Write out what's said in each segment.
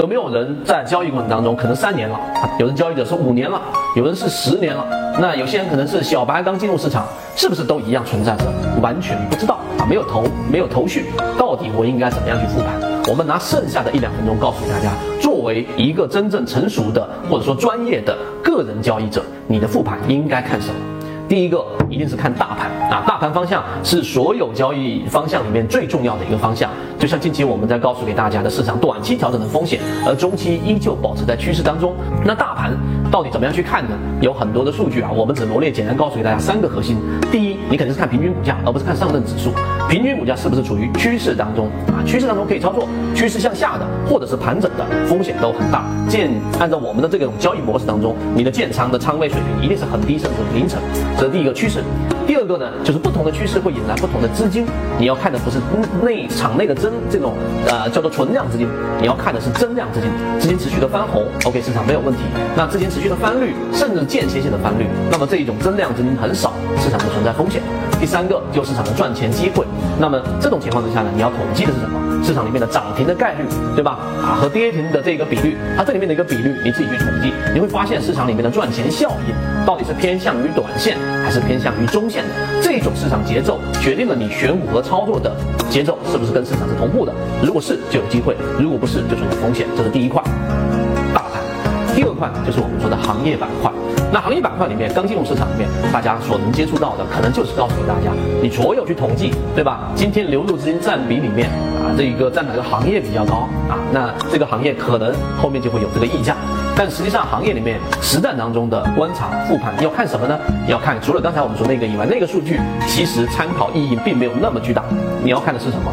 有没有人在交易过程当中可能三年了，有人交易者是五年了，有人是十年了，那有些人可能是小白刚进入市场，是不是都一样存在着完全不知道啊？没有头，没有头绪，到底我应该怎么样去复盘？我们拿剩下的一两分钟告诉大家，作为一个真正成熟的或者说专业的个人交易者，你的复盘应该看什么？第一个一定是看大盘啊，大盘方向是所有交易方向里面最重要的一个方向。就像近期我们在告诉给大家的市场短期调整的风险，而中期依旧保持在趋势当中。那大盘到底怎么样去看呢？有很多的数据啊，我们只罗列简单告诉给大家三个核心。第一，你肯定是看平均股价，而不是看上证指数。平均股价是不是处于趋势当中啊？趋势当中可以操作，趋势向下的或者是盘整的风险都很大。建按照我们的这种交易模式当中，你的建仓的仓位水平一定是很低，甚至零成。这是第一个趋势，第二个呢，就是不同的趋势会引来不同的资金，你要看的不是内场内的增这种呃叫做存量资金，你要看的是增量资金，资金持续的翻红，OK 市场没有问题。那资金持续的翻绿，甚至间歇性的翻绿，那么这一种增量资金很少，市场不存在风险。第三个就是市场的赚钱机会，那么这种情况之下呢，你要统计的是什么？市场里面的涨停的概率，对吧？啊和跌停的这个比率，它这里面的一个比率你自己去统计，你会发现市场里面的赚钱效应到底是偏向于短线。还是偏向于中线的这种市场节奏，决定了你选股和操作的节奏是不是跟市场是同步的。如果是，就有机会；如果不是，就存在风险。这是第一块，第二块就是我们说的行业板块。那行业板块里面，刚进入市场里面，大家所能接触到的，可能就是告诉大家，你所有去统计，对吧？今天流入资金占比里面啊，这一个占哪个行业比较高啊？那这个行业可能后面就会有这个溢价。但实际上，行业里面实战当中的观察复盘要看什么呢？要看除了刚才我们说那个以外，那个数据其实参考意义并没有那么巨大。你要看的是什么？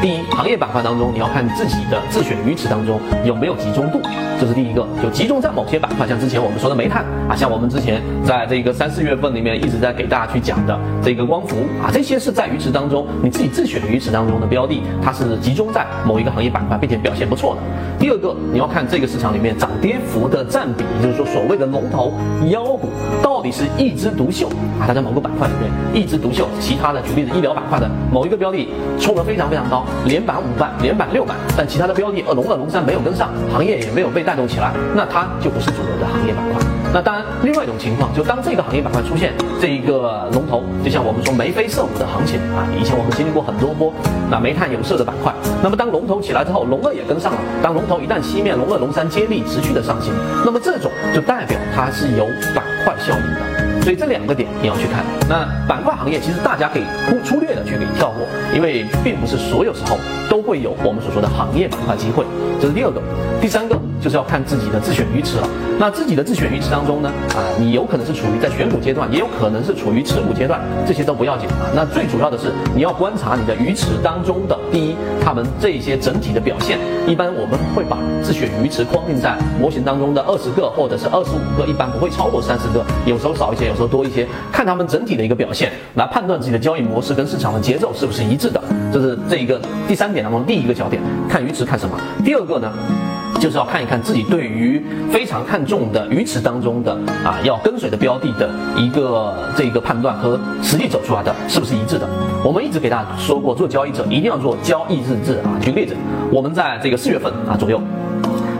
第一，行业板块当中，你要看自己的自选鱼池当中有没有集中度，这是第一个，就集中在某些板块，像之前我们说的煤炭啊，像我们之前在这个三四月份里面一直在给大家去讲的这个光伏啊，这些是在鱼池当中你自己自选鱼池当中的标的，它是集中在某一个行业板块，并且表现不错的。第二个，你要看这个市场里面涨跌幅的占比，也就是说所谓的龙头妖股到底是一枝独秀啊，它在某个板块里面一枝独秀，其他的举例子医疗板块的某一个标的冲得非常非常高。连板五板，连板六板，但其他的标的呃龙二龙三没有跟上，行业也没有被带动起来，那它就不是主流的行业板块。那当然，另外一种情况，就当这个行业板块出现这一个龙头，就像我们说眉飞色舞的行情啊，以前我们经历过很多波，那煤炭有色的板块，那么当龙头起来之后，龙二也跟上了，当龙头一旦熄灭，龙二龙三接力持续的上行，那么这种就代表它是有板块效应的。所以这两个点你要去看。那板块行业其实大家可以粗粗略的去给跳过，因为并不是所有时候都会有我们所说的行业板块机会。这是第二个，第三个就是要看自己的自选鱼池了。那自己的自选鱼池当中呢，啊，你有可能是处于在选股阶段，也有可能是处于持股阶段，这些都不要紧啊。那最主要的是你要观察你的鱼池当中的第一，他们这些整体的表现。一般我们会把自选鱼池框定在模型当中的二十个或者是二十五个，一般不会超过三十个，有时候少一些。有时候多一些，看他们整体的一个表现，来判断自己的交易模式跟市场的节奏是不是一致的。这是这一个第三点当中第一个焦点，看鱼池看什么？第二个呢，就是要看一看自己对于非常看重的鱼池当中的啊要跟随的标的的一个这一个判断和实际走出来的是不是一致的。我们一直给大家说过，做交易者一定要做交易日志啊。举个例子，我们在这个四月份啊左右。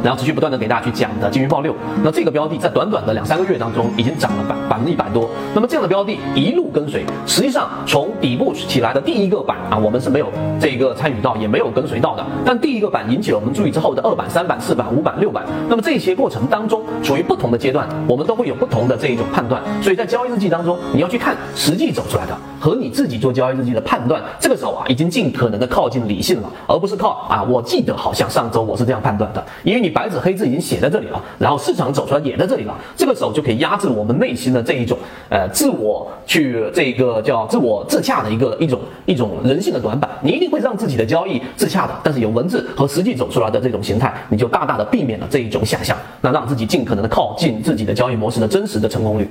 然后持续不断的给大家去讲的金鱼报六，那这个标的在短短的两三个月当中已经涨了百百分之一百多。那么这样的标的一路跟随，实际上从底部起来的第一个板啊，我们是没有这个参与到，也没有跟随到的。但第一个板引起了我们注意之后的二板、三板、四板、五板、六板，那么这些过程当中处于不同的阶段，我们都会有不同的这一种判断。所以在交易日记当中，你要去看实际走出来的和你自己做交易日记的判断，这个时候啊，已经尽可能的靠近理性了，而不是靠啊，我记得好像上周我是这样判断的，因为你。白纸黑字已经写在这里了，然后市场走出来也在这里了，这个时候就可以压制我们内心的这一种呃自我去这个叫自我自洽的一个一种一种人性的短板。你一定会让自己的交易自洽的，但是有文字和实际走出来的这种形态，你就大大的避免了这一种想象，那让自己尽可能的靠近自己的交易模式的真实的成功率。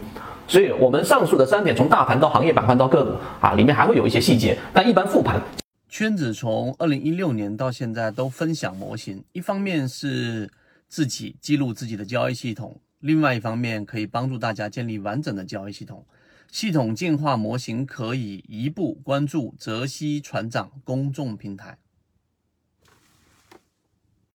所以，我们上述的三点，从大盘到行业板块到个股啊，里面还会有一些细节，但一般复盘。圈子从二零一六年到现在都分享模型，一方面是自己记录自己的交易系统，另外一方面可以帮助大家建立完整的交易系统。系统进化模型可以一步关注泽西船长公众平台。